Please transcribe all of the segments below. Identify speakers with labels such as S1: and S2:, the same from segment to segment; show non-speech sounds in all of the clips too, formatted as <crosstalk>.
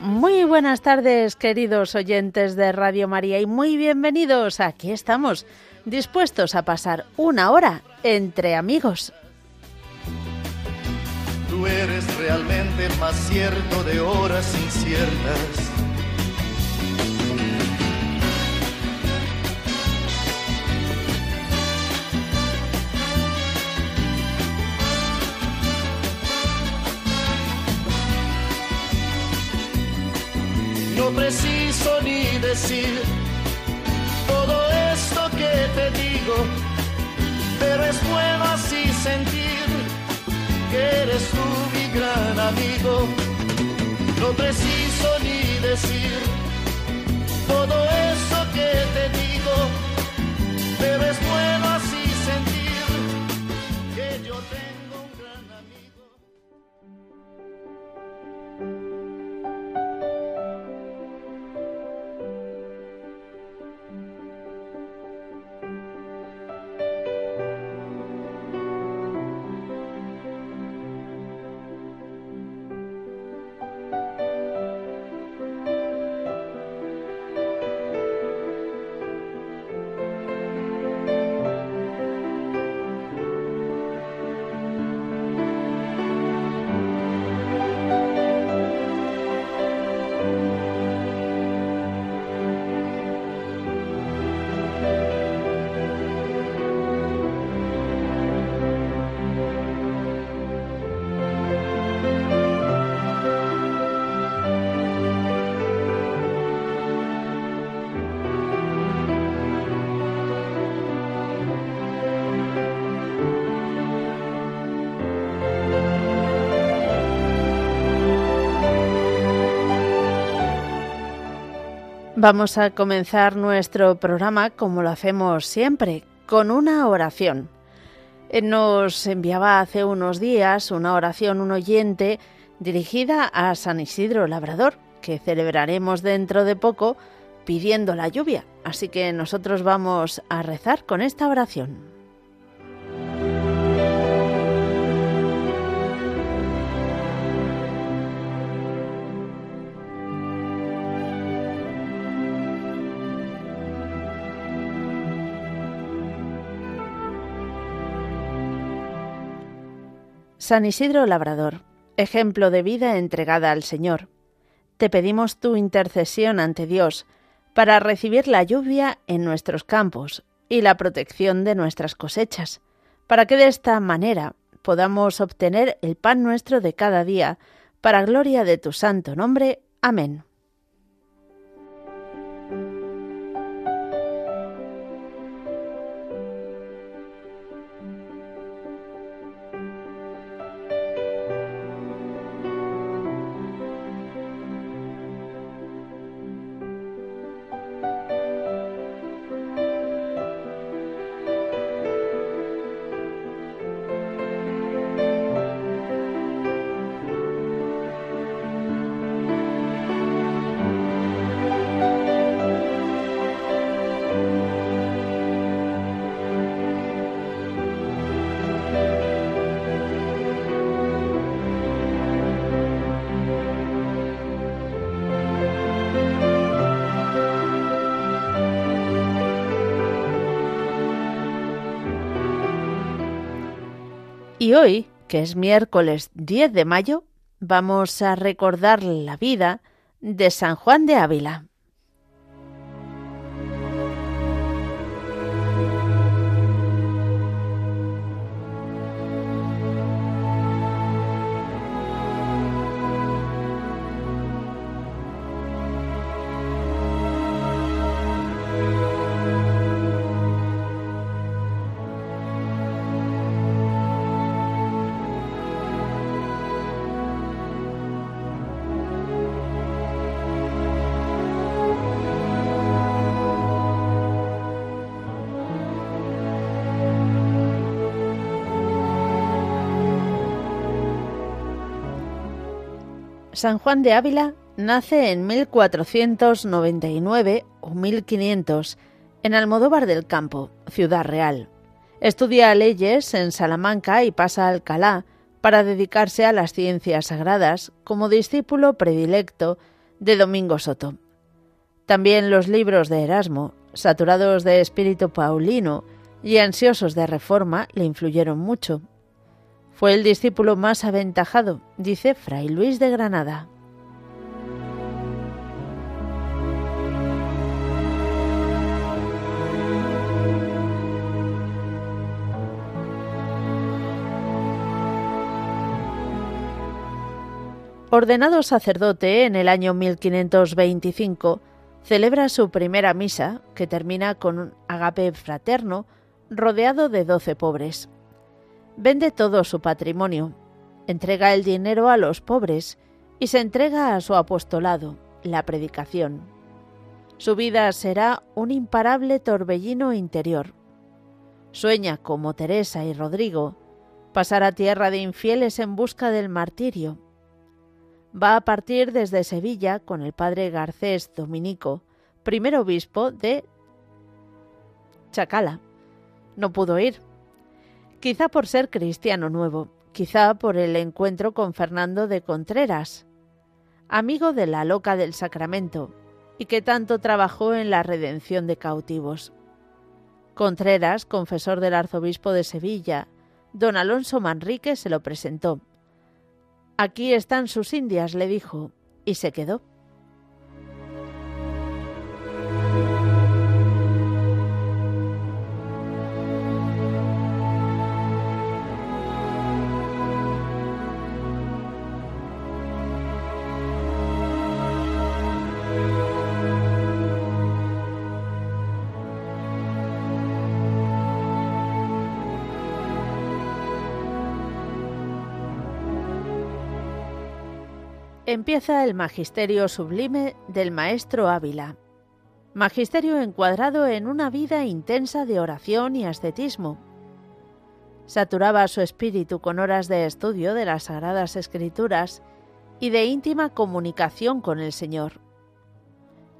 S1: muy buenas tardes, queridos oyentes de Radio María, y muy bienvenidos. Aquí estamos, dispuestos a pasar una hora entre amigos.
S2: Tú eres realmente más cierto de horas inciertas no preciso ni decir todo esto que te digo, pero es bueno así sentir que eres tú mi gran amigo. No preciso ni decir todo eso que te digo, pero es bueno
S1: Vamos a comenzar nuestro programa como lo hacemos siempre, con una oración. Eh, nos enviaba hace unos días una oración un oyente dirigida a San Isidro Labrador, que celebraremos dentro de poco pidiendo la lluvia. Así que nosotros vamos a rezar con esta oración. San Isidro Labrador, ejemplo de vida entregada al Señor. Te pedimos tu intercesión ante Dios para recibir la lluvia en nuestros campos y la protección de nuestras cosechas, para que de esta manera podamos obtener el pan nuestro de cada día, para gloria de tu santo nombre. Amén. Y hoy, que es miércoles 10 de mayo, vamos a recordar la vida de San Juan de Ávila. San Juan de Ávila nace en 1499 o 1500 en Almodóvar del Campo, Ciudad Real. Estudia leyes en Salamanca y pasa a Alcalá para dedicarse a las ciencias sagradas como discípulo predilecto de Domingo Soto. También los libros de Erasmo, saturados de espíritu paulino y ansiosos de reforma, le influyeron mucho. Fue el discípulo más aventajado, dice Fray Luis de Granada. Ordenado sacerdote en el año 1525, celebra su primera misa, que termina con un agape fraterno, rodeado de doce pobres. Vende todo su patrimonio, entrega el dinero a los pobres y se entrega a su apostolado, la predicación. Su vida será un imparable torbellino interior. Sueña, como Teresa y Rodrigo, pasar a tierra de infieles en busca del martirio. Va a partir desde Sevilla con el padre Garcés Dominico, primer obispo de Chacala. No pudo ir, quizá por ser cristiano nuevo, quizá por el encuentro con Fernando de Contreras, amigo de la loca del Sacramento, y que tanto trabajó en la redención de cautivos. Contreras, confesor del arzobispo de Sevilla, don Alonso Manrique se lo presentó. Aquí están sus indias, le dijo, y se quedó. Empieza el magisterio sublime del maestro Ávila. Magisterio encuadrado en una vida intensa de oración y ascetismo. Saturaba su espíritu con horas de estudio de las Sagradas Escrituras y de íntima comunicación con el Señor.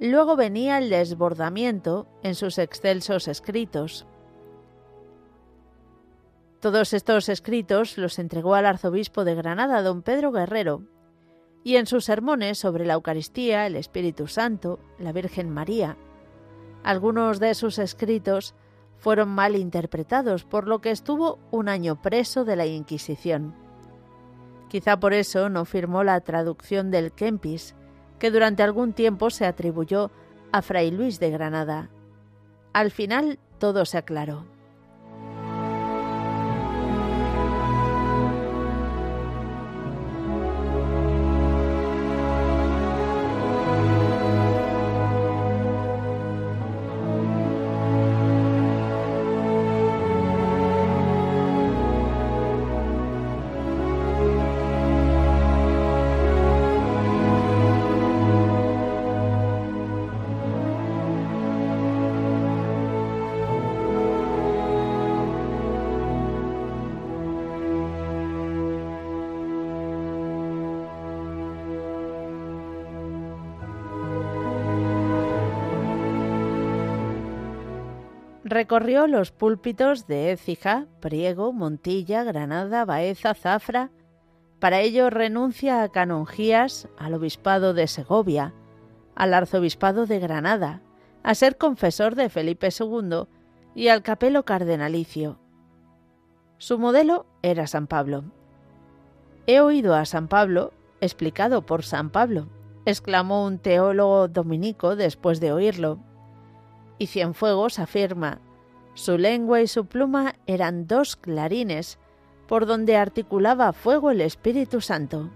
S1: Luego venía el desbordamiento en sus excelsos escritos. Todos estos escritos los entregó al arzobispo de Granada, don Pedro Guerrero, y en sus sermones sobre la Eucaristía, el Espíritu Santo, la Virgen María. Algunos de sus escritos fueron mal interpretados, por lo que estuvo un año preso de la Inquisición. Quizá por eso no firmó la traducción del Kempis, que durante algún tiempo se atribuyó a Fray Luis de Granada. Al final todo se aclaró. Recorrió los púlpitos de Écija, Priego, Montilla, Granada, Baeza, Zafra. Para ello renuncia a canonjías, al obispado de Segovia, al arzobispado de Granada, a ser confesor de Felipe II y al capelo cardenalicio. Su modelo era San Pablo. He oído a San Pablo, explicado por San Pablo, exclamó un teólogo dominico después de oírlo. Y Cienfuegos afirma, su lengua y su pluma eran dos clarines por donde articulaba fuego el Espíritu Santo.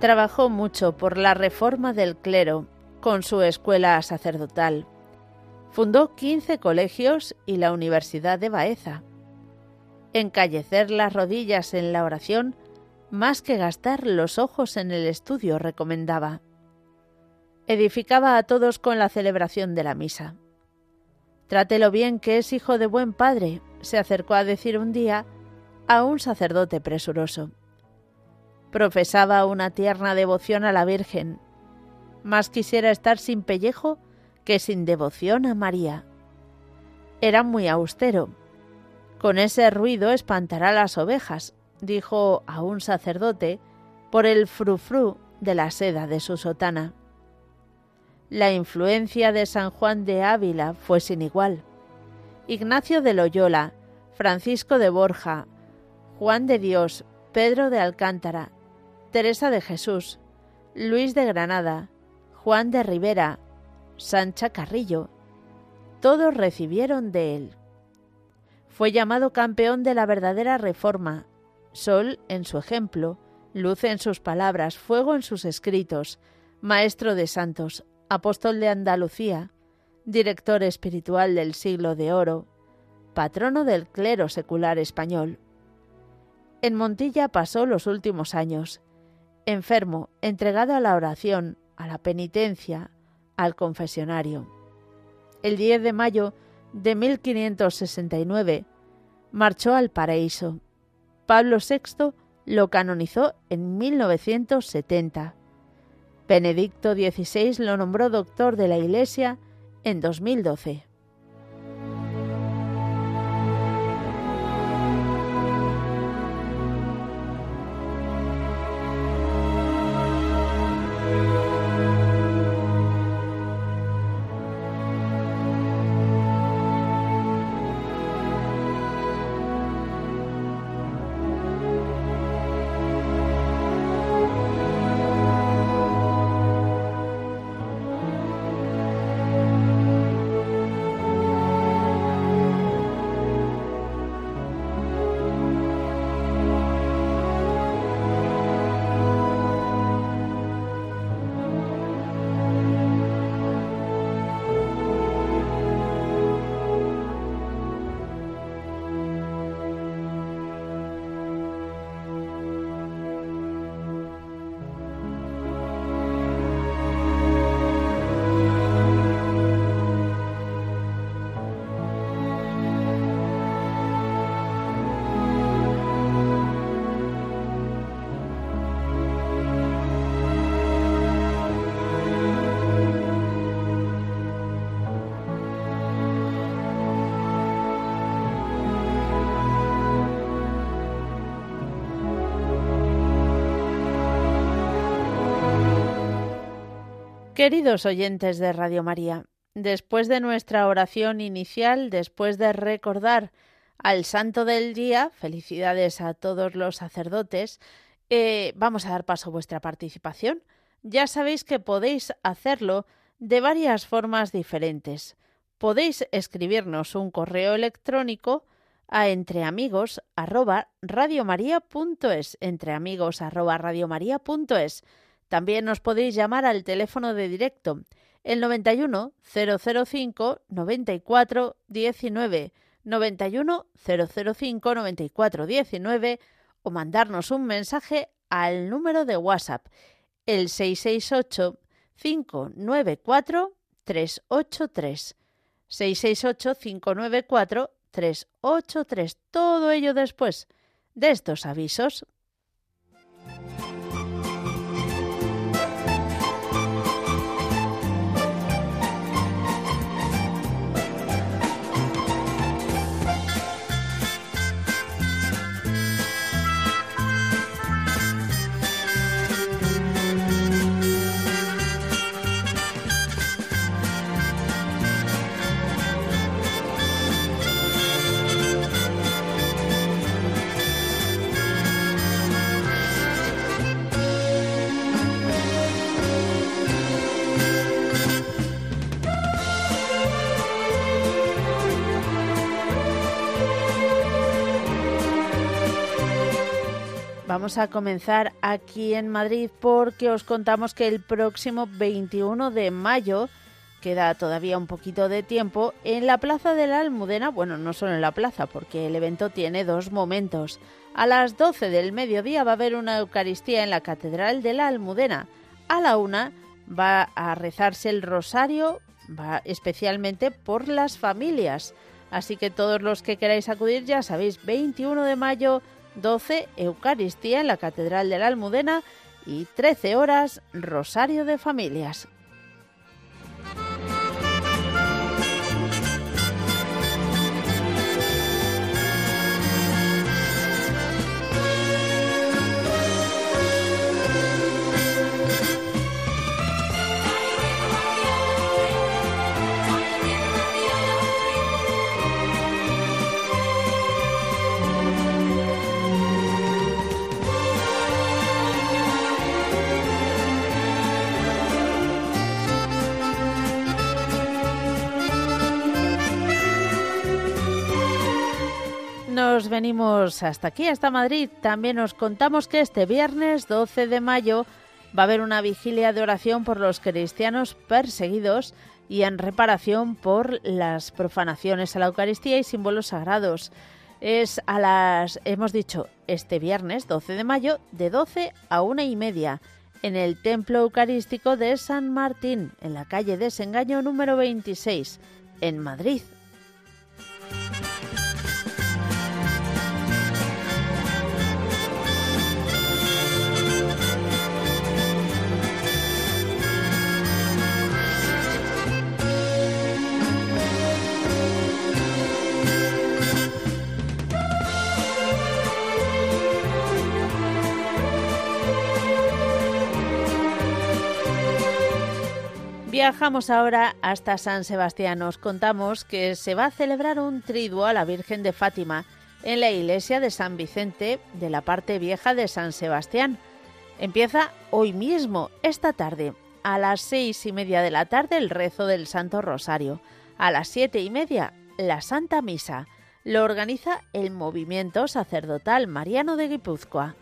S1: Trabajó mucho por la reforma del clero con su escuela sacerdotal. Fundó 15 colegios y la Universidad de Baeza. Encallecer las rodillas en la oración más que gastar los ojos en el estudio recomendaba. Edificaba a todos con la celebración de la misa. Trátelo bien que es hijo de buen padre, se acercó a decir un día a un sacerdote presuroso. Profesaba una tierna devoción a la Virgen. Más quisiera estar sin pellejo que sin devoción a María. Era muy austero. Con ese ruido espantará las ovejas, dijo a un sacerdote por el frufru de la seda de su sotana. La influencia de San Juan de Ávila fue sin igual. Ignacio de Loyola, Francisco de Borja, Juan de Dios, Pedro de Alcántara, Teresa de Jesús, Luis de Granada, Juan de Rivera, Sancha Carrillo, todos recibieron de él. Fue llamado campeón de la verdadera reforma, sol en su ejemplo, luz en sus palabras, fuego en sus escritos, maestro de santos, apóstol de Andalucía, director espiritual del siglo de oro, patrono del clero secular español. En Montilla pasó los últimos años, enfermo, entregado a la oración, a la penitencia, al confesionario. El 10 de mayo de 1569 marchó al paraíso. Pablo VI lo canonizó en 1970. Benedicto XVI lo nombró doctor de la Iglesia en 2012. Queridos oyentes de Radio María, después de nuestra oración inicial, después de recordar al santo del día, felicidades a todos los sacerdotes, eh, vamos a dar paso a vuestra participación. Ya sabéis que podéis hacerlo de varias formas diferentes. Podéis escribirnos un correo electrónico a entreamigos@radiomaria.es, entreamigos@radiomaria.es también nos podéis llamar al teléfono de directo, el 91 005 94 19 91 005 94 19 o mandarnos un mensaje al número de WhatsApp el 668 594 383 668 594 383 todo ello después de estos avisos. Vamos a comenzar aquí en Madrid porque os contamos que el próximo 21 de mayo queda todavía un poquito de tiempo en la Plaza de la Almudena, bueno, no solo en la plaza, porque el evento tiene dos momentos. A las 12 del mediodía va a haber una Eucaristía en la Catedral de la Almudena. A la una va a rezarse el rosario, especialmente por las familias. Así que todos los que queráis acudir ya sabéis, 21 de mayo, 12 Eucaristía en la Catedral de la Almudena y 13 horas Rosario de Familias. Venimos hasta aquí, hasta Madrid. También os contamos que este viernes 12 de mayo va a haber una vigilia de oración por los cristianos perseguidos y en reparación por las profanaciones a la Eucaristía y símbolos sagrados. Es a las, hemos dicho, este viernes 12 de mayo, de 12 a una y media, en el Templo Eucarístico de San Martín, en la calle Desengaño número 26, en Madrid. Viajamos ahora hasta San Sebastián. Nos contamos que se va a celebrar un triduo a la Virgen de Fátima en la iglesia de San Vicente de la parte vieja de San Sebastián. Empieza hoy mismo, esta tarde, a las seis y media de la tarde, el rezo del Santo Rosario. A las siete y media, la Santa Misa. Lo organiza el Movimiento Sacerdotal Mariano de Guipúzcoa.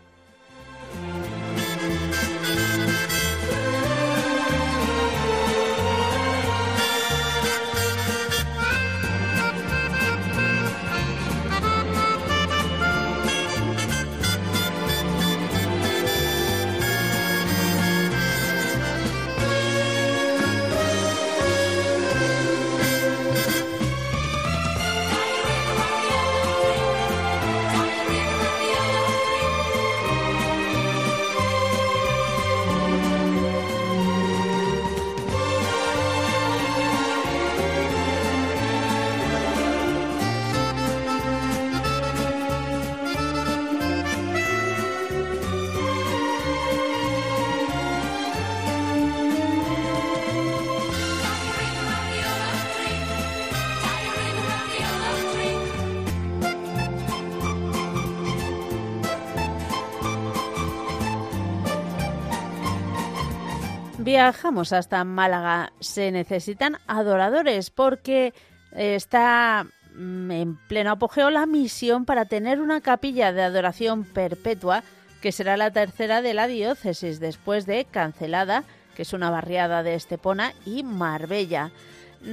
S1: Viajamos hasta Málaga. Se necesitan adoradores porque está mm, en pleno apogeo la misión para tener una capilla de adoración perpetua que será la tercera de la diócesis después de Cancelada, que es una barriada de Estepona, y Marbella.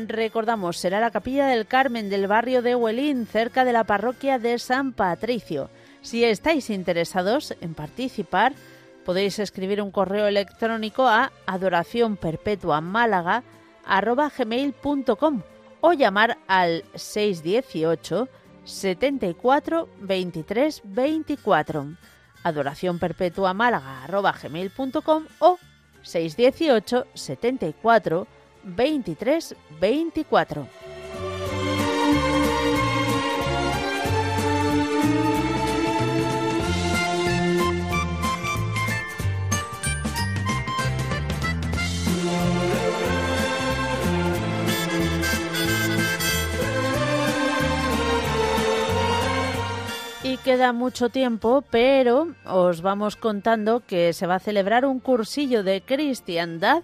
S1: Recordamos, será la capilla del Carmen del barrio de Huelín, cerca de la parroquia de San Patricio. Si estáis interesados en participar, podéis escribir un correo electrónico a adoraciónperpetuamalaga.com o llamar al 618 74 23 24 adoración o 618 74 23 24. Queda mucho tiempo, pero os vamos contando que se va a celebrar un cursillo de cristiandad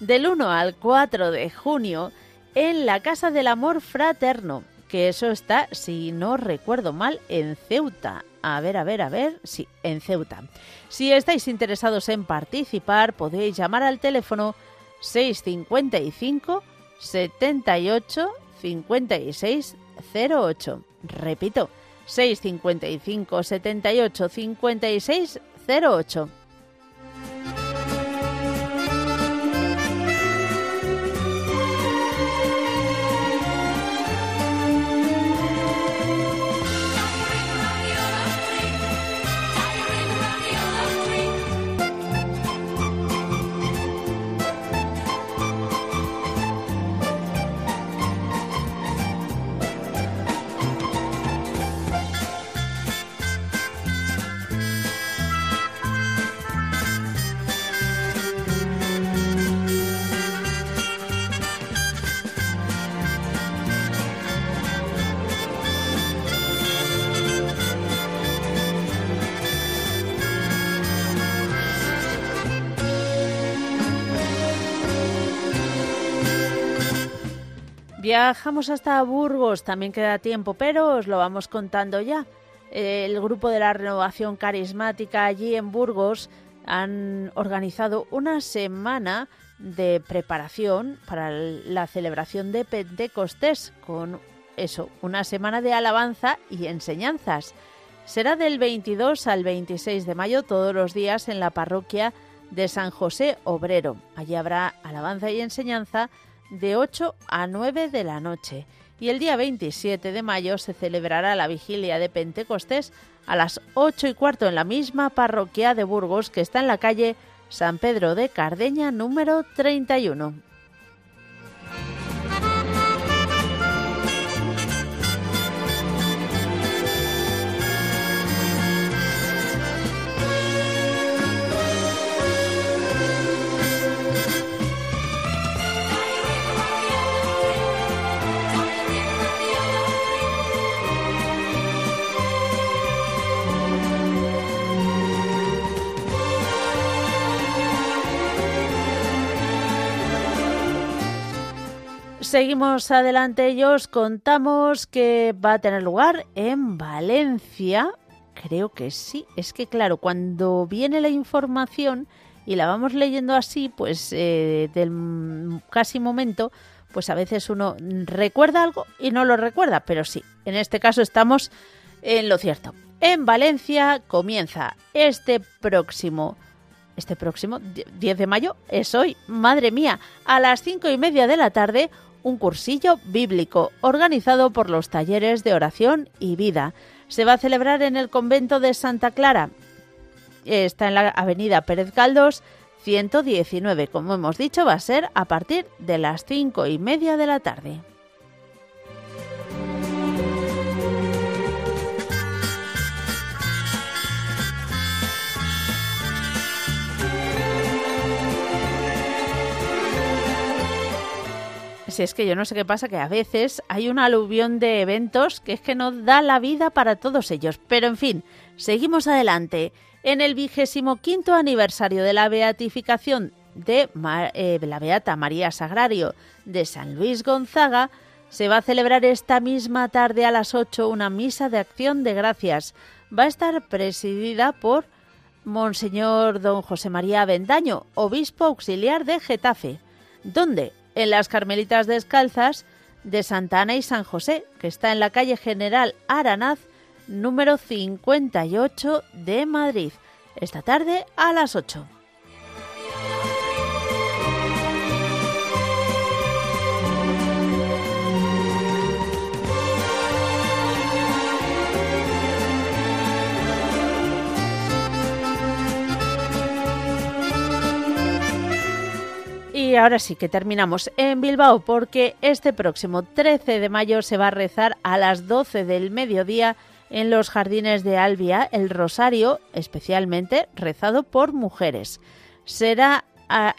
S1: del 1 al 4 de junio en la Casa del Amor Fraterno, que eso está, si no recuerdo mal, en Ceuta, A ver, a ver, a ver. Sí, en Ceuta. Si estáis interesados en participar, podéis llamar al teléfono 655 78 56 08. Repito, 655 78 56 08. Viajamos hasta Burgos, también queda tiempo, pero os lo vamos contando ya. El grupo de la renovación carismática allí en Burgos han organizado una semana de preparación para la celebración de Pentecostés con eso, una semana de alabanza y enseñanzas. Será del 22 al 26 de mayo todos los días en la parroquia de San José Obrero. Allí habrá alabanza y enseñanza de 8 a 9 de la noche. Y el día 27 de mayo se celebrará la vigilia de Pentecostés a las 8 y cuarto en la misma parroquia de Burgos que está en la calle San Pedro de Cardeña número 31. Seguimos adelante y os contamos que va a tener lugar en Valencia. Creo que sí. Es que claro, cuando viene la información y la vamos leyendo así, pues eh, del casi momento, pues a veces uno recuerda algo y no lo recuerda, pero sí, en este caso estamos en lo cierto. En Valencia comienza este próximo, este próximo 10 de mayo, es hoy, madre mía, a las cinco y media de la tarde, un cursillo bíblico organizado por los talleres de oración y vida. Se va a celebrar en el convento de Santa Clara. Está en la avenida Pérez Caldos 119. Como hemos dicho, va a ser a partir de las cinco y media de la tarde. Es que yo no sé qué pasa, que a veces hay una aluvión de eventos que es que nos da la vida para todos ellos. Pero en fin, seguimos adelante. En el vigésimo quinto aniversario de la beatificación de eh, la Beata María Sagrario de San Luis Gonzaga, se va a celebrar esta misma tarde a las 8 una misa de acción de gracias. Va a estar presidida por Monseñor Don José María Bendaño, obispo auxiliar de Getafe. ¿Dónde? En las Carmelitas Descalzas de Santa Ana y San José, que está en la calle General Aranaz, número 58 de Madrid, esta tarde a las 8. Y ahora sí que terminamos en Bilbao porque este próximo 13 de mayo se va a rezar a las 12 del mediodía en los jardines de Albia el rosario especialmente rezado por mujeres. Será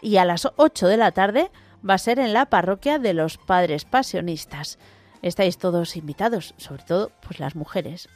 S1: y a las 8 de la tarde va a ser en la parroquia de los Padres Pasionistas. Estáis todos invitados, sobre todo pues las mujeres.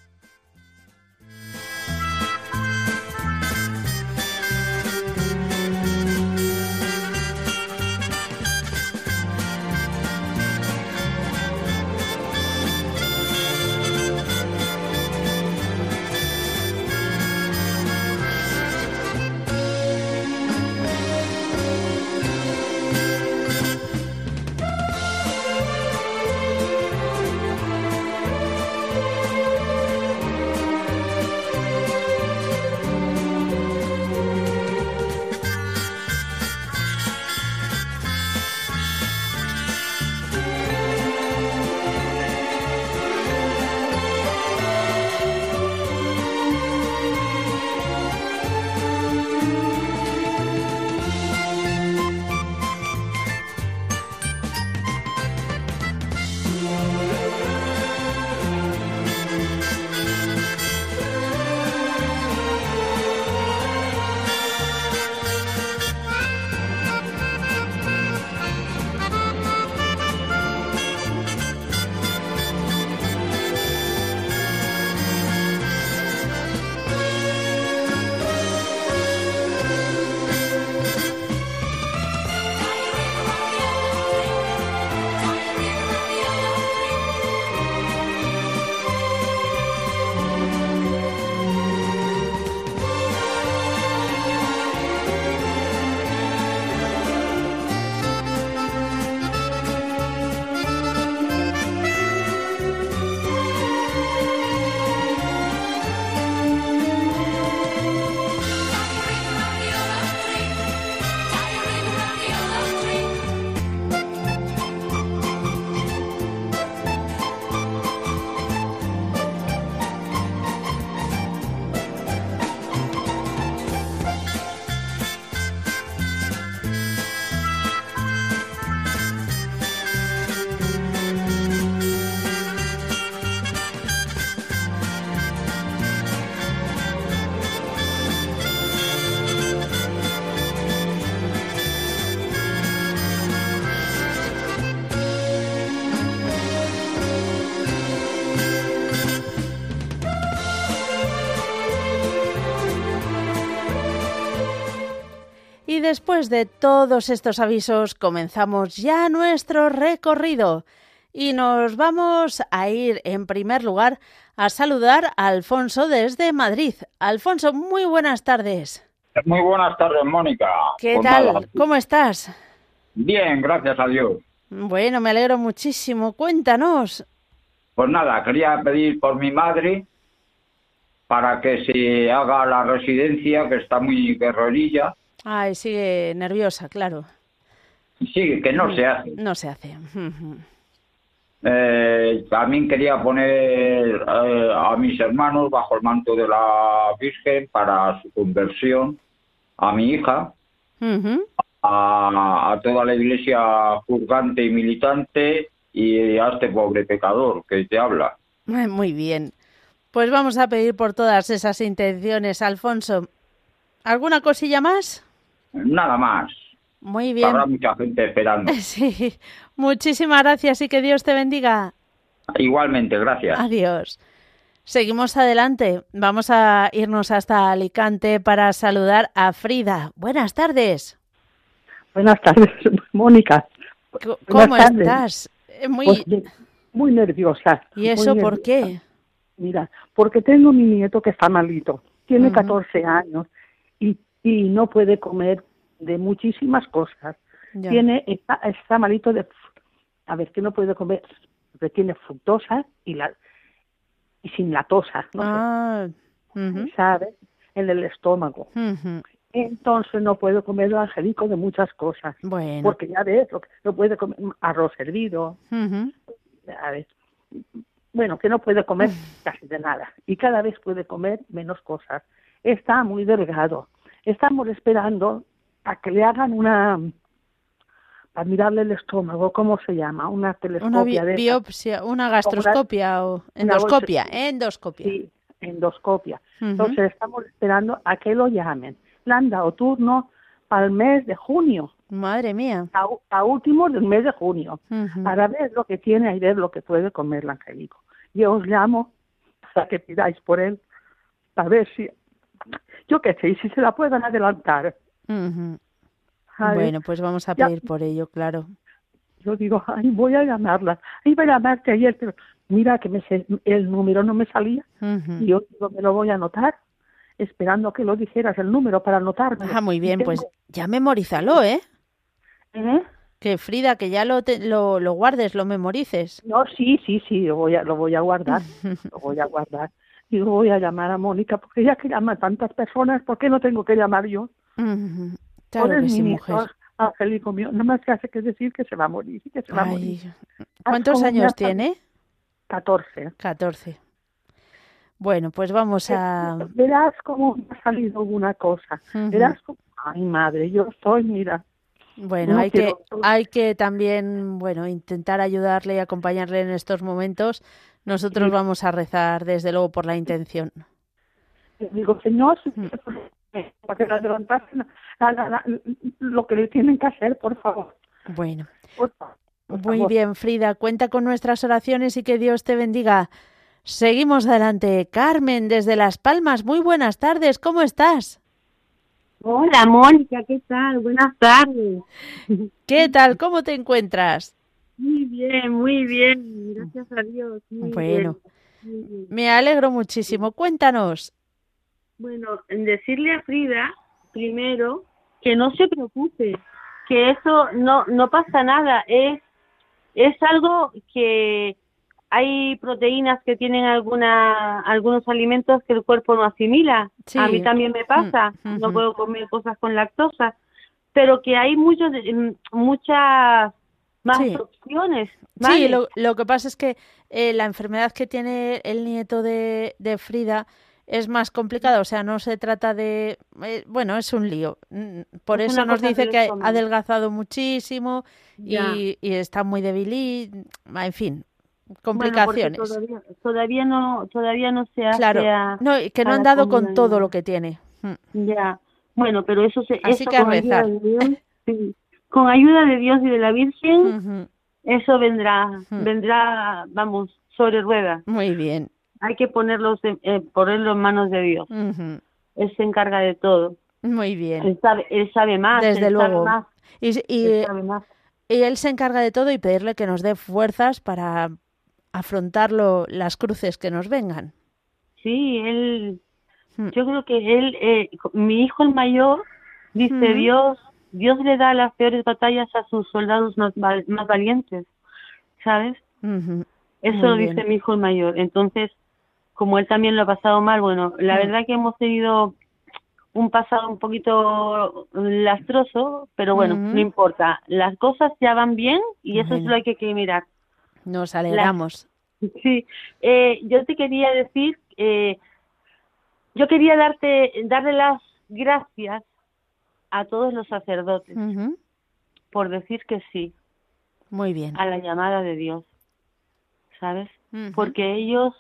S1: Después de todos estos avisos, comenzamos ya nuestro recorrido y nos vamos a ir en primer lugar a saludar a Alfonso desde Madrid. Alfonso, muy buenas tardes.
S3: Muy buenas tardes, Mónica.
S1: ¿Qué pues tal? ¿Cómo estás?
S3: Bien, gracias a Dios.
S1: Bueno, me alegro muchísimo. Cuéntanos.
S3: Pues nada, quería pedir por mi madre para que se haga la residencia, que está muy guerrerilla.
S1: Ay, sigue nerviosa, claro.
S3: Sí, que no se hace.
S1: No se hace. <laughs>
S3: Eh, también quería poner eh, a mis hermanos bajo el manto de la Virgen para su conversión, a mi hija, a, toda la iglesia purgante y militante y a este pobre pecador que te habla. <laughs>
S1: Muy bien. Pues vamos a pedir por todas esas intenciones, Alfonso. ¿Alguna cosilla más?
S3: Nada más.
S1: Muy bien.
S3: Habrá mucha gente esperando. <laughs>
S1: Sí. Muchísimas gracias y que Dios te bendiga.
S3: Igualmente, gracias.
S1: Adiós. Seguimos adelante. Vamos a irnos hasta Alicante para saludar a Frida. Buenas tardes.
S4: Buenas tardes, <laughs> Mónica.
S1: ¿Cómo estás? Eh, muy...
S4: Pues muy nerviosa.
S1: ¿Y eso por qué?
S4: Mira, porque tengo mi nieto que está malito. Tiene 14 años y, no puede comer de muchísimas cosas. Tiene está, está malito de a ver que no puede comer porque tiene fructosa y la y sin latosa, ¿no?
S1: Ah,
S4: ¿sabes? En el estómago. Entonces no puede comer lo angelico de muchas cosas.
S1: Bueno.
S4: Porque ya ves, no puede comer arroz hervido. Bueno, que no puede comer casi de nada. Y cada vez puede comer menos cosas. Está muy delgado. Estamos esperando a que le hagan una para mirarle el estómago, ¿cómo se llama? Una telescopia.
S1: Una biopsia, una gastroscopia o endoscopia, endoscopia.
S4: Sí, endoscopia. Entonces estamos esperando a que lo llamen. Le han dado turno para el mes de junio.
S1: Madre mía.
S4: A, a último del mes de junio. Para ver lo que tiene y ver lo que puede comer el angelico. Yo os llamo para que pidáis por él, a ver si, yo qué sé, si se la puedan adelantar.
S1: Bueno, pues vamos a pedir por ello, claro.
S4: Yo digo, ay, voy a llamarla. Iba a llamarte ayer, pero mira que me el número no me salía. Y yo digo, me lo voy a anotar, esperando que lo dijeras el número para anotarme.
S1: Ah, muy bien, pues ya memorízalo, ¿eh?
S4: ¿Eh?
S1: Que Frida, que ya lo, lo, lo, guardes, lo memorices.
S4: No, sí, sí, sí, lo voy a, lo voy a guardar, <laughs> lo voy a guardar. Y voy a llamar a Mónica, porque ya que llama tantas personas, ¿por qué no tengo que llamar yo?
S1: Claro que sí, mujer.
S4: Angélico mío, no más que hace que decir que se va a morir que se va a morir.
S1: ¿Cuántos años tiene?
S4: 14.
S1: 14. Bueno, pues vamos a...
S4: Verás cómo ha salido alguna cosa. Verás cómo... Ay, madre, yo estoy, mira.
S1: Bueno, hay que hay que también, bueno, intentar ayudarle y acompañarle en estos momentos. Nosotros vamos a rezar desde luego por la intención.
S4: Digo, Señor, para que la lo que le tienen que hacer, por favor.
S1: Bueno. Muy bien, Frida, cuenta con nuestras oraciones y que Dios te bendiga. Seguimos adelante. Carmen, desde Las Palmas, muy buenas tardes, ¿cómo estás?
S5: Hola, Mónica, ¿qué tal? Buenas tardes.
S1: ¿Qué tal? <laughs> ¿Cómo te encuentras?
S5: Muy bien, muy bien, gracias a Dios.
S1: bueno, me alegro muchísimo. Cuéntanos.
S5: Bueno, en decirle a Frida, primero, que no se preocupe, que eso no, no pasa nada, es, es algo que hay proteínas que tienen alguna, algunos alimentos que el cuerpo no asimila. A mí también me pasa, mm, no puedo comer cosas con lactosa, pero que hay muchos, muchas más opciones.
S1: Sí, lo, lo, que pasa es que eh, la enfermedad que tiene el nieto de, de Frida es más complicado, o sea, no se trata de, eh, bueno, es un lío. Mm, por eso nos dice que ha adelgazado muchísimo y, está muy débil y, en fin, complicaciones.
S5: todavía, no, todavía no se hace.
S1: Claro, no, que no han dado con todo lo que tiene.
S5: Mm. Ya, bueno, pero eso se.
S1: Así que a rezar. <laughs>
S5: Con ayuda de Dios y de la Virgen, eso vendrá, vendrá, vamos, sobre ruedas.
S1: Muy bien
S5: hay que ponerlos en, eh, ponerlo en manos de Dios. Él se encarga de todo.
S1: Muy bien.
S5: Él sabe, él sabe más.
S1: Desde luego. Y,
S5: él sabe más.
S1: y él se encarga de todo y pedirle que nos dé fuerzas para afrontar las cruces que nos vengan.
S5: Sí, él, hmm. yo creo que él, eh, mi hijo el mayor, dice Dios, Dios le da las peores batallas a sus soldados más, más valientes, ¿sabes? Eso lo dice mi hijo el mayor. Entonces, como él también lo ha pasado mal, bueno, la verdad que hemos tenido un pasado un poquito lastroso, pero bueno, no importa. Las cosas ya van bien y eso es lo que hay que mirar.
S1: Nos alegramos.
S5: sí, eh, yo te quería decir, eh, yo quería darte, darle las gracias a todos los sacerdotes por decir que sí.
S1: Muy bien.
S5: A la llamada de Dios, ¿sabes? Porque ellos,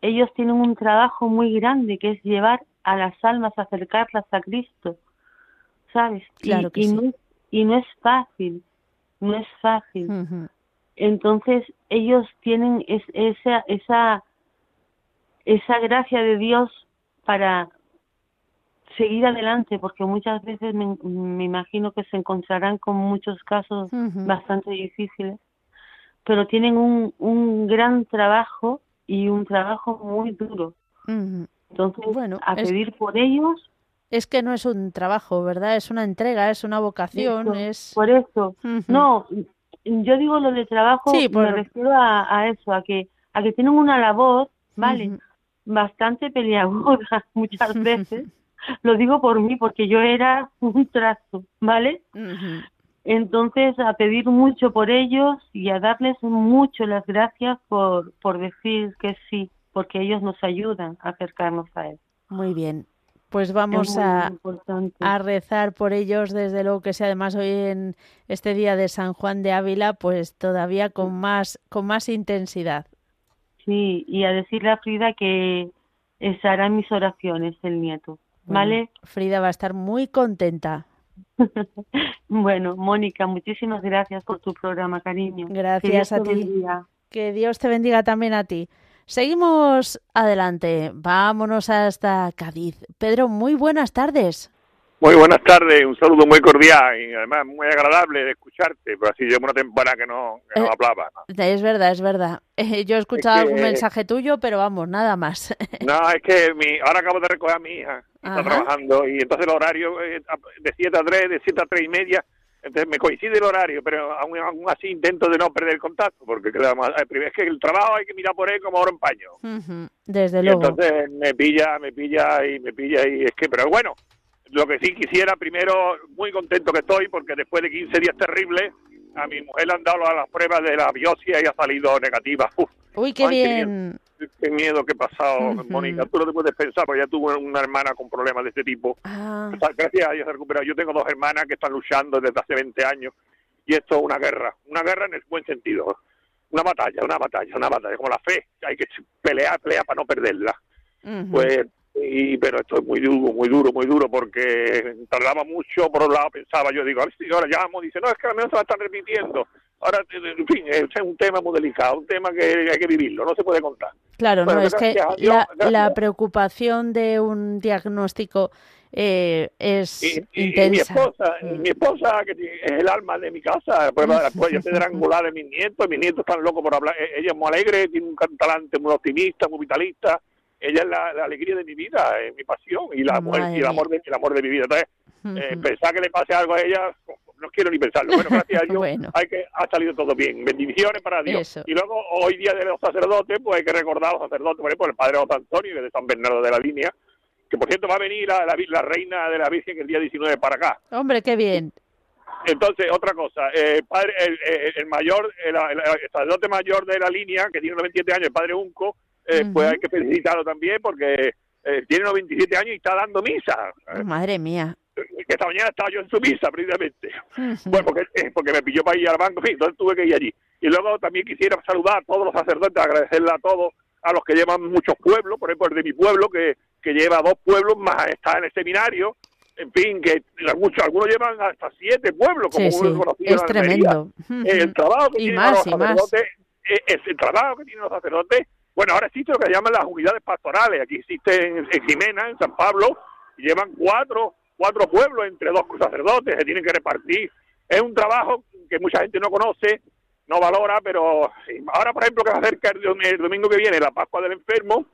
S5: ellos tienen un trabajo muy grande que es llevar a las almas, acercarlas a Cristo, ¿sabes?
S1: Claro
S5: y,
S1: no,
S5: y no es fácil, no es fácil. Entonces ellos tienen esa, esa, esa gracia de Dios para seguir adelante, porque muchas veces me, imagino que se encontrarán con muchos casos bastante difíciles, pero tienen un, un gran trabajo y un trabajo muy duro. Entonces, bueno, a pedir por ellos.
S1: Es que no es un trabajo, ¿verdad? Es una entrega, es una vocación, es...
S5: Por eso. No, yo digo lo de trabajo, me refiero a, eso, a que, a que tienen una labor, ¿vale? Bastante peliaguda <laughs> muchas <laughs> veces. Lo digo por mí, porque yo era un trazo, ¿vale? Entonces, a pedir mucho por ellos y a darles mucho las gracias por, por decir que sí, porque ellos nos ayudan a acercarnos a Él.
S1: Muy bien, pues vamos a, a, rezar por ellos, desde luego que sea además hoy en este día de San Juan de Ávila, pues todavía con más, con más intensidad.
S5: Sí, y a decirle a Frida que estará en mis oraciones el nieto, ¿vale?
S1: Frida va a estar muy contenta. <laughs>
S5: bueno, Mónica, muchísimas gracias por tu programa, cariño.
S1: Gracias a ti. Que Dios te bendiga también a ti. Seguimos adelante, vámonos hasta Cádiz. Pedro, muy buenas tardes.
S6: Muy buenas tardes, un saludo muy cordial y además muy agradable de escucharte, pero así llevo una temporada que no, que no eh, hablaba.
S1: Es verdad, es verdad. <laughs> yo he escuchado algún mensaje tuyo, pero vamos, nada más. <laughs>
S6: no, es que mi, ahora acabo de recoger a mi hija, está trabajando, y entonces el horario de 7 a 3, de 7 a 3 y media, entonces me coincide el horario, pero aún, así intento de no perder el contacto, porque es que el trabajo hay que mirar por él como oro en paño.
S1: Desde luego.
S6: Entonces me pilla, me pilla y me pilla y es que, pero bueno, lo que sí quisiera, primero, muy contento que estoy, porque después de 15 días terribles, a mi mujer le han dado las pruebas de la biopsia y ha salido negativa. <laughs>
S1: Uy, qué bien.
S6: Qué miedo, que he pasado, Mónica. Tú no te puedes pensar, porque ya tuve una hermana con problemas de este tipo.
S1: Ah.
S6: Gracias a Dios se recuperado. Yo tengo dos hermanas que están luchando desde hace 20 años y esto es una guerra. Una guerra en el buen sentido. Una batalla, una batalla, una batalla. Como la fe. Hay que pelear, pelear para no perderla. Pues y pero esto es muy duro, muy duro, muy duro, porque tardaba mucho, por un lado pensaba, yo digo, a ver si ahora llamo, dice, no, es que al menos se va a estar repitiendo. Ahora, en fin, es un tema muy delicado, un tema que hay que vivirlo, no se puede contar.
S1: Claro, no, es que la, preocupación de un diagnóstico eh, es intensa.
S6: Mi esposa, mm. mi esposa, que es el alma de mi casa, pues, pues yo soy angular de mis nietos, mis nietos están locos por hablar, e-, ella es muy alegre, tiene un talante muy optimista, muy vitalista, ella es la, alegría de mi vida, es mi pasión y, la, y el, amor de, el amor de mi vida. Entonces, <laughs> eh, pensar que le pase algo a ella, no quiero ni pensarlo. Bueno, gracias a <laughs> Dios hay que, ha salido todo bien. Bendiciones para Dios. Y luego, hoy día de los sacerdotes, pues hay que recordar a los sacerdotes, por ejemplo, el padre José Antonio, de San Bernardo de la Línea, que por cierto va a venir la, la, reina de la Virgen el día 19 para acá.
S1: Hombre, qué bien.
S6: Entonces, otra cosa, eh, padre, el, el, mayor, el, sacerdote mayor de la línea, que tiene 97 años, el padre Unco, eh, pues hay que felicitarlo también porque eh, tiene 97 años y está dando misa.
S1: Madre mía.
S6: Esta mañana estaba yo en su misa, precisamente. Bueno, porque, eh, porque me pilló para ir al banco, entonces tuve que ir allí. Y luego también quisiera saludar a todos los sacerdotes, agradecerle a todos, a los que llevan muchos pueblos, por ejemplo, el de mi pueblo, que, que lleva dos pueblos, más está en el seminario, en fin, que muchos, algunos llevan hasta siete pueblos, como
S1: sí, sí. Es tremendo.
S6: El trabajo que tienen los sacerdotes, es el trabajo que tienen los sacerdotes bueno, ahora existe lo que llaman las unidades pastorales. Aquí existe en, Jimena, en San Pablo, llevan cuatro, cuatro pueblos entre dos sacerdotes, se tienen que repartir. Es un trabajo que mucha gente no conoce, no valora, pero ahora, por ejemplo, que se acerca el, domingo que viene, la Pascua del Enfermo,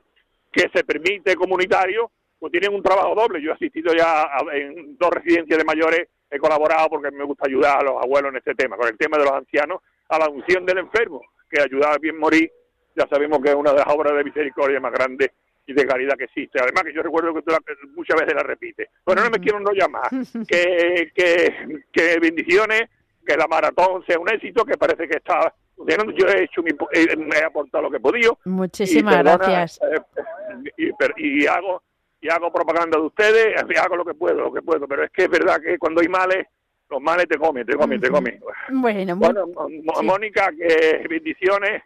S6: que se permite comunitario, pues tienen un trabajo doble. Yo he asistido ya en dos residencias de mayores, he colaborado porque me gusta ayudar a los abuelos en este tema, con el tema de los ancianos, a la unción del enfermo, que ayudar a bien morir, ya sabemos que es una de las obras de misericordia más grandes y de caridad que existe. Además que yo recuerdo que tú muchas veces la repite. Bueno, no me quiero no llamar. <laughs> que, que, que bendiciones, que la maratón sea un éxito, que parece que está yo he hecho mi, me he aportado lo que he podido.
S1: Muchísimas gracias.
S6: Eh, y, hago y hago propaganda de ustedes, hago lo que puedo, lo que puedo, pero es que es verdad que cuando hay males, los males te comen, te comen, te comen.
S1: Bueno,
S6: bueno Mónica, que bendiciones,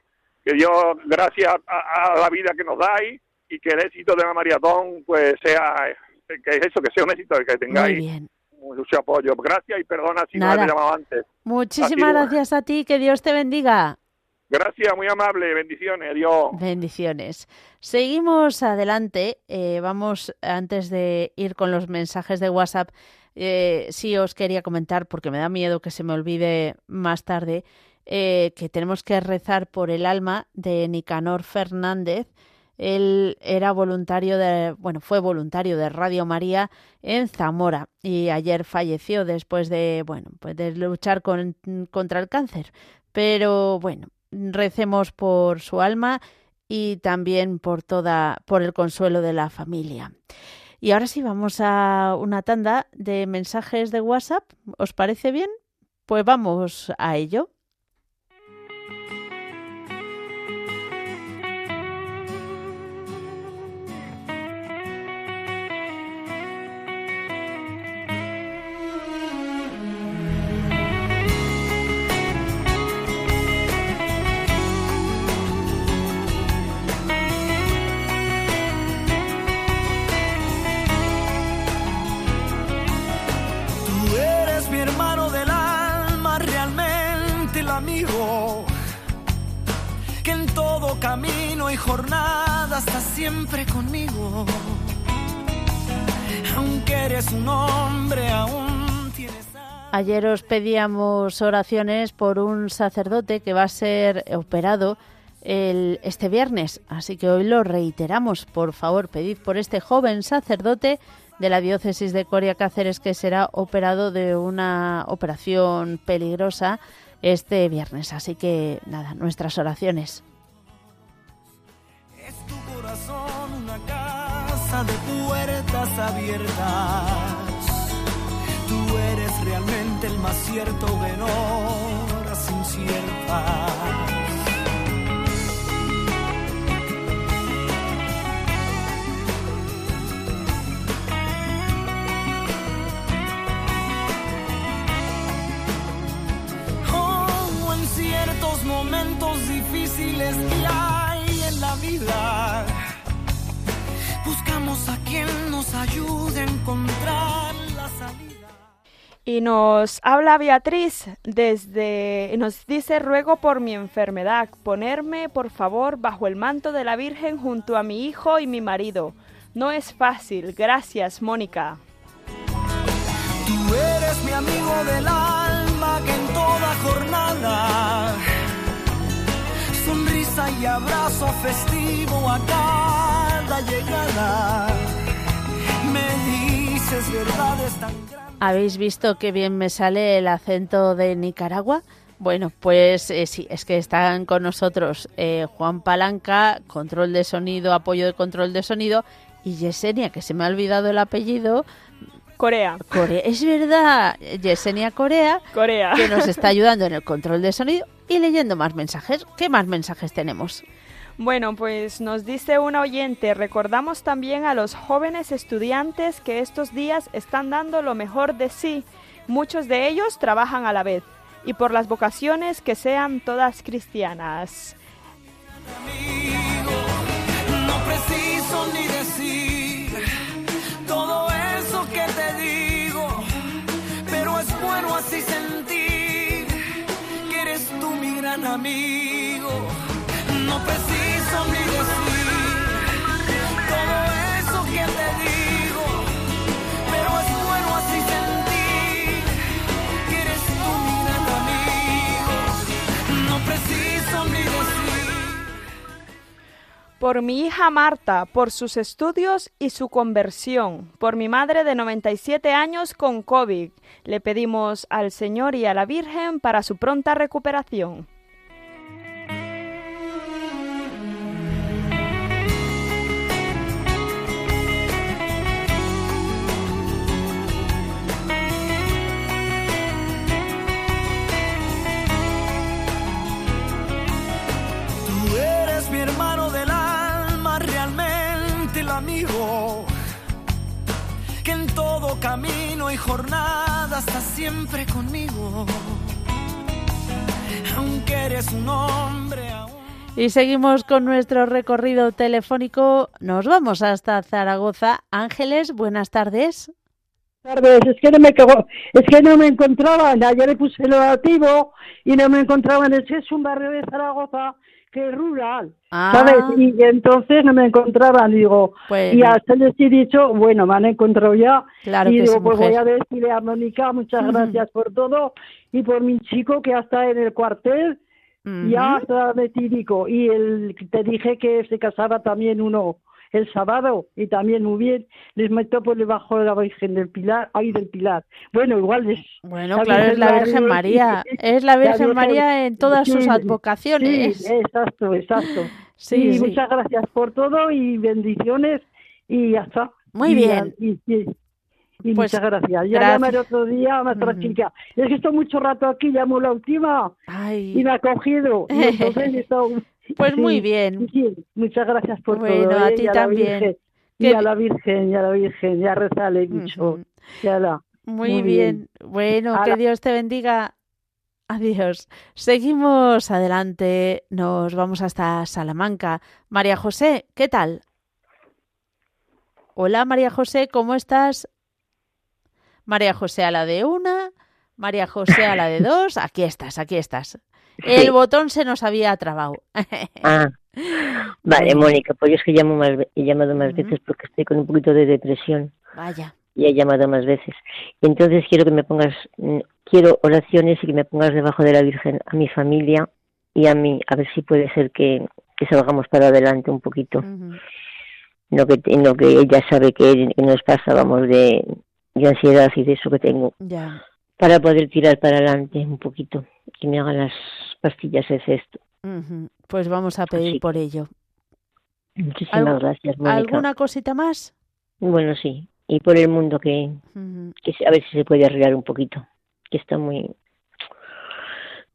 S6: que Dios, gracias a, a, la vida que nos dais, y que el éxito de la maratón pues sea que eso que sea un éxito que tengáis mucho apoyo gracias y perdona si no he llamado antes
S1: muchísimas gracias a ti que Dios te bendiga
S6: Gracias, muy amable. Bendiciones, Dios.
S1: Bendiciones. Seguimos adelante. Eh, vamos, antes de ir con los mensajes de WhatsApp, eh, sí os quería comentar, porque me da miedo que se me olvide más tarde, eh, que tenemos que rezar por el alma de Nicanor Fernández, él era voluntario de, bueno, fue voluntario de Radio María en Zamora y ayer falleció después de, bueno, pues de luchar con, contra el cáncer. Pero bueno, recemos por su alma y también por toda, por el consuelo de la familia. Y ahora sí vamos a una tanda de mensajes de WhatsApp. ¿Os parece bien? Pues vamos a ello.
S7: Siempre conmigo. Aunque eres un hombre, aún tienes...
S1: Ayer os pedíamos oraciones por un sacerdote que va a ser operado el, este viernes, así que hoy lo reiteramos. Por favor, pedid por este joven sacerdote de la diócesis de Coria Cáceres que será operado de una operación peligrosa este viernes. Así que nada, nuestras oraciones.
S7: De puertas abiertas. Tú eres realmente el más cierto de horas inciertas. Momentos difíciles la vida Buscamos a quien nos ayude a encontrar la salida.
S8: Y nos habla Beatriz desde, nos dice, ruego por mi enfermedad, ponerme por favor bajo el manto de la Virgen junto a mi hijo y mi marido. No es fácil, gracias Mónica.
S7: Tú eres mi amigo del alma que en toda jornada, sonrisa y abrazo festivo acá llegada. Me dices verdades tan
S1: ¿Habéis visto qué bien me sale el acento de Nicaragua? Bueno, pues eh, sí, es que están con nosotros eh, Juan Palanca, control de sonido, apoyo de control de sonido, y Yesenia, que se me ha olvidado el apellido.
S8: Corea.
S1: Corea. Es verdad, Yesenia Corea,
S8: Corea,
S1: que nos está ayudando en el control de sonido y leyendo más mensajes. ¿Qué más mensajes tenemos?
S8: Bueno, pues nos dice una oyente, recordamos también a los jóvenes estudiantes que estos días están dando lo mejor de sí. Muchos de ellos trabajan a la vez y por las vocaciones que sean todas cristianas.
S7: no preciso ni decir todo eso que te digo, pero es bueno así sentir eres tú mi gran amigo. No preciso ni decir todo eso que te digo,
S8: por mi hija Marta, por sus estudios y su conversión, por mi madre de 97 años con COVID. Le pedimos al Señor y a la Virgen para su pronta recuperación.
S7: Camino y jornada está siempre conmigo. Aunque eres un hombre.
S1: Y seguimos con nuestro recorrido telefónico. Nos vamos hasta Zaragoza. Ángeles, buenas tardes.
S9: Tardes, es que no me es que no me encontraban, ayer le puse lo activo y no me encontraban, ese es un barrio de Zaragoza que es rural, ah. ¿sabes? Y entonces no me encontraban, digo, y hasta les he dicho, bueno, me han encontrado ya, y digo, pues voy a decirle a Mónica, muchas gracias por todo, y por mi chico que hasta en el cuartel, ya está metidico, y el, te dije que se casaba también uno el sábado y también muy bien les meto por debajo de la Virgen del Pilar, ahí del Pilar. Bueno, igual es...
S1: Bueno, claro, es la Virgen María, <laughs> es la Virgen María en todas sus advocaciones.
S9: Sí, exacto, exacto. Sí, muchas gracias por todo y bendiciones y ya está.
S1: Muy bien.
S9: Y, pues, muchas gracias. Ya llamaré otro día a otra chica. Es que estoy mucho rato aquí, llamo la última y me ha cogido. Y <laughs> entonces estoy
S1: pues muy bien.
S9: muchas gracias por
S1: todo. Bueno, a ¿eh? ti también.
S9: Y a la Virgen, y a la Virgen, ya rezale mucho.
S1: Muy, bien. Bueno, que Dios te bendiga. Adiós. Seguimos adelante. Nos vamos hasta Salamanca. María José, ¿qué tal? Hola María José, ¿cómo estás? María José a la de una, María José a la de dos. Aquí estás, aquí estás. El botón se nos había trabado. <laughs>
S10: ah, vale, Mónica, pues yo es que llamo más, he llamado más veces porque estoy con un poquito de depresión.
S1: Vaya.
S10: Y he llamado más veces. Entonces quiero que me pongas, mm, quiero oraciones y que me pongas debajo de la Virgen a mi familia y a mí, a ver si puede ser que, que salgamos para adelante un poquito. que, no que ella sabe que, nos pasa, vamos, de, de ansiedad y de eso que tengo.
S1: Ya
S10: para poder tirar para adelante un poquito, que me hagan las pastillas es esto.
S1: Pues vamos a pedir por ello.
S10: Muchísimas gracias, Mónica.
S1: ¿Alguna cosita más?
S10: Bueno, sí. Y por el mundo que, que a ver si se puede arreglar un poquito, que está muy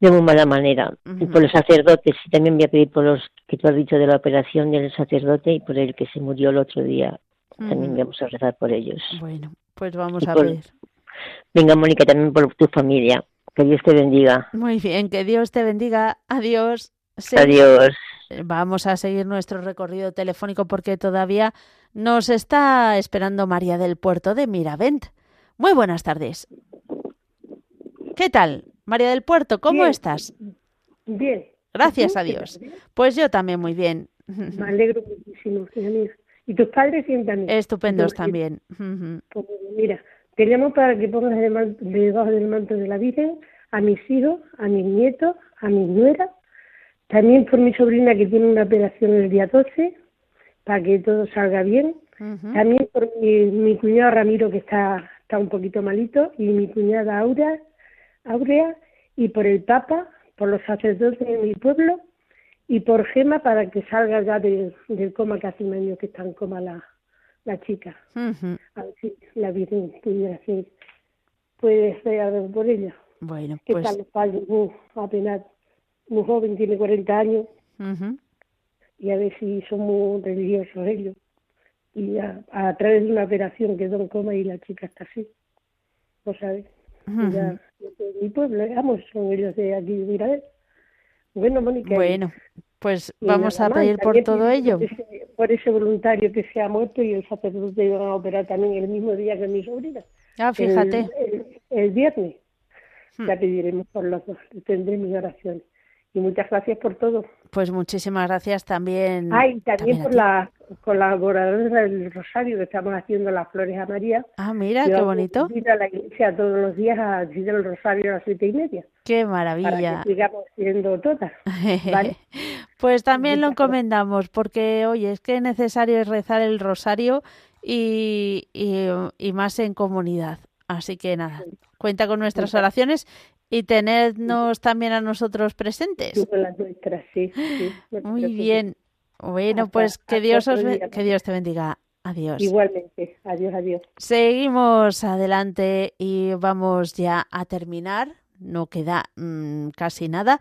S10: de muy mala manera. Y por los sacerdotes, y también voy a pedir por los que tú has dicho de la operación del sacerdote y por el que se murió el otro día. También vamos a rezar por ellos.
S1: Bueno, pues vamos a pedir.
S10: Venga, Mónica, también por tu familia. Que Dios te bendiga.
S1: Muy bien, que Dios te bendiga. Adiós.
S10: Adiós.
S1: Vamos a seguir nuestro recorrido telefónico porque todavía nos está esperando María del Puerto de Miravent. Muy buenas tardes. ¿Qué tal? María del Puerto, ¿cómo estás?
S11: Bien.
S1: Gracias a Dios. Pues yo también muy bien.
S11: Me alegro muchísimo. ¿Y tus padres también?
S1: Estupendos también.
S11: Pues mira, te llamo para que pongas debajo del manto de la Virgen a mis hijos, a mis nietos, a mis nueras, también por mi sobrina que tiene una operación el día 12, para que todo salga bien, también por mi, cuñado Ramiro que está, está un poquito malito, y mi cuñada Aura, Aurea, y por el Papa, por los sacerdotes de mi pueblo, y por Gema para que salga ya del coma que hace un año que está en coma la, la chica. A ver si la Virgen pudiera ser, puede ser algo por ella.
S1: Bueno,
S11: que
S1: pues...
S11: está muy, apenas muy joven, tiene 40 años. Y a ver si son muy religiosos ellos. Y a, a través de una operación que Don coma y la chica está así. ¿No sabes? ya, mi pueblo, vamos, son ellos de aquí de Mirabel. Bueno, Mónica.
S1: Bueno, pues vamos a pedir por todo ello.
S11: Por ese, voluntario que se ha muerto y el sacerdote iban a operar también el mismo día que mi sobrina.
S1: Ah, fíjate.
S11: El, viernes. Hmm. Ya pediremos por los dos, tendré mis oraciones. Y muchas gracias por todo.
S1: Pues muchísimas gracias también.
S11: Ay, también, por la colaboradora del Rosario, que estamos haciendo las flores a María.
S1: Ah, mira, qué bonito.
S11: Ir a la iglesia todos los días a decir el Rosario a las siete y media.
S1: Qué maravilla.
S11: Para que sigamos siendo todas. <laughs> ¿vale?
S1: Pues también lo encomendamos, porque oye, es que es necesario rezar el rosario y, y, más en comunidad. Así que nada, cuenta con nuestras oraciones y tenernos también a nosotros presentes. Muy bien. Bueno, pues que Dios, os, que Dios te bendiga. Adiós.
S11: Igualmente. Adiós, adiós.
S1: Seguimos adelante y vamos ya a terminar. No queda mm, casi nada,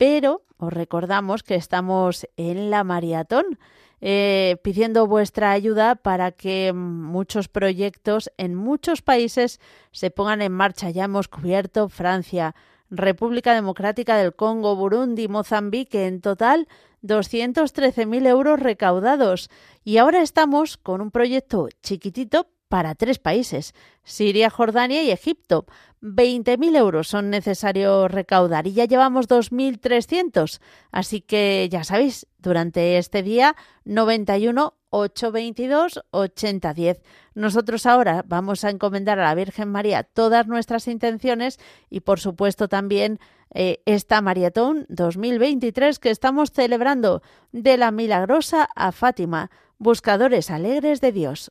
S1: pero os recordamos que estamos en la maratón. Eh, pidiendo vuestra ayuda para que muchos proyectos en muchos países se pongan en marcha. Ya hemos cubierto Francia, República Democrática del Congo, Burundi, Mozambique, en total 213.000 euros recaudados. Y ahora estamos con un proyecto chiquitito para tres países, Siria, Jordania y Egipto. 20.000 euros son necesarios recaudar y ya llevamos 2.300. Así que ya sabéis, durante este día 91 822 8010. Nosotros ahora vamos a encomendar a la Virgen María todas nuestras intenciones y por supuesto también eh, esta maratón 2023 que estamos celebrando de la milagrosa a Fátima, buscadores alegres de Dios.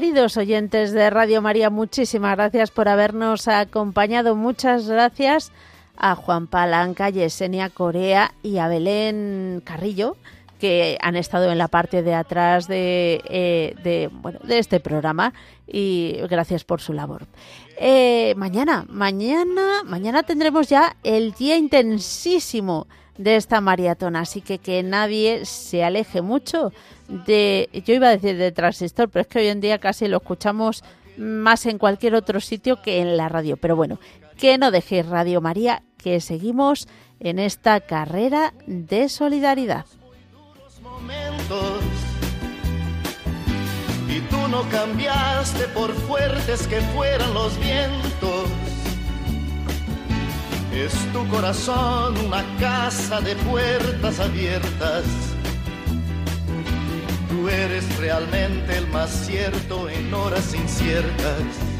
S1: Queridos oyentes de Radio María, muchísimas gracias por habernos acompañado. Muchas gracias a Juan Palanca, Yesenia Corea y a Belén Carrillo que han estado en la parte de atrás de, eh, bueno, de este programa y gracias por su labor. Eh, mañana, mañana, mañana tendremos ya el día intensísimo de esta maratona, así que que nadie se aleje mucho de, yo iba a decir de transistor, pero es que hoy en día casi lo escuchamos más en cualquier otro sitio que en la radio. Pero bueno, que no dejéis Radio María, que seguimos en esta carrera de solidaridad.
S2: Y tú no cambiaste por fuertes que fueran los vientos. Es tu corazón una casa de puertas abiertas Tú eres realmente el más cierto en horas inciertas